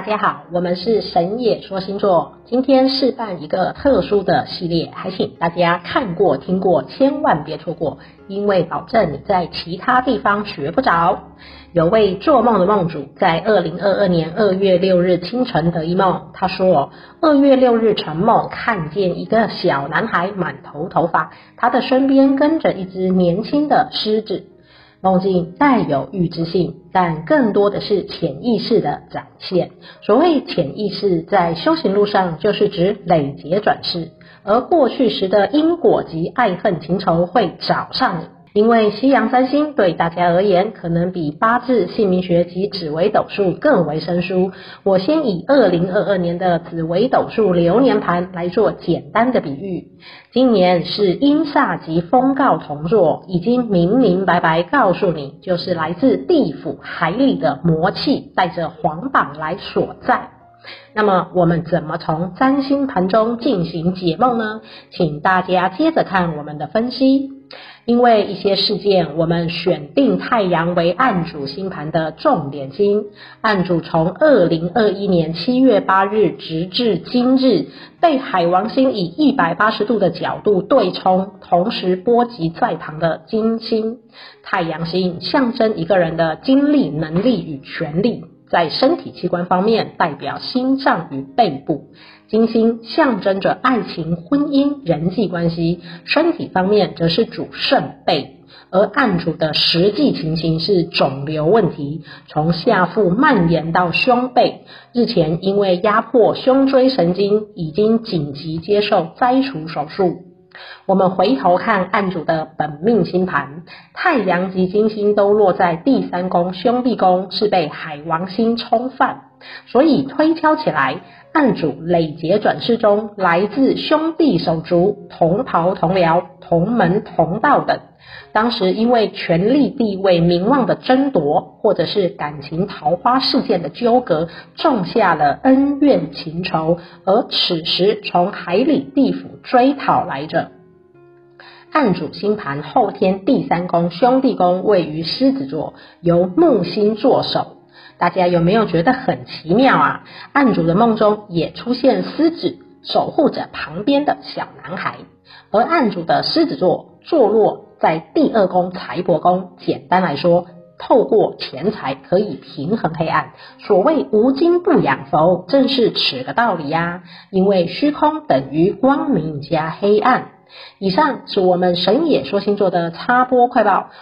大家好，我们是神野说星座，今天示范一个特殊的系列，还请大家看过听过，千万别错过，因为保证你在其他地方学不着。有位做梦的梦主在二零二二年二月六日清晨得一梦，他说二月六日晨梦看见一个小男孩满头头发，他的身边跟着一只年轻的狮子。梦境带有预知性，但更多的是潜意识的展现。所谓潜意识，在修行路上就是指累劫转世，而过去时的因果及爱恨情仇会找上你。因为西洋占星对大家而言，可能比八字、姓名学及紫微斗数更为生疏。我先以二零二二年的紫微斗数流年盘来做简单的比喻。今年是阴煞及风告同坐，已经明明白白告诉你，就是来自地府海里的魔气带着皇榜来所在。那么我们怎么从占星盘中进行解梦呢？请大家接着看我们的分析。因为一些事件，我们选定太阳为案主星盘的重点星。案主从二零二一年七月八日直至今日，被海王星以一百八十度的角度对冲，同时波及在旁的金星。太阳星象征一个人的精力、能力与权力。在身体器官方面，代表心脏与背部；金星象征着爱情、婚姻、人际关系；身体方面则是主肾背。而案主的实际情形是肿瘤问题，从下腹蔓延到胸背。日前因为压迫胸椎神经，已经紧急接受摘除手术。我们回头看案主的本命星盘，太阳及金星都落在第三宫兄弟宫，是被海王星冲犯，所以推敲起来，案主累劫转世中来自兄弟手足、同袍同僚、同门同道等，当时因为权力地位名望的争夺，或者是感情桃花事件的纠葛，种下了恩怨情仇，而此时从海里地府追讨来着。案主星盘后天第三宫兄弟宫位于狮子座，由木星坐守。大家有没有觉得很奇妙啊？案主的梦中也出现狮子守护着旁边的小男孩，而案主的狮子座坐落在第二宫财帛宫。简单来说，透过钱财可以平衡黑暗。所谓无金不养佛，正是此个道理呀、啊。因为虚空等于光明加黑暗。以上是我们神野说星座的插播快报。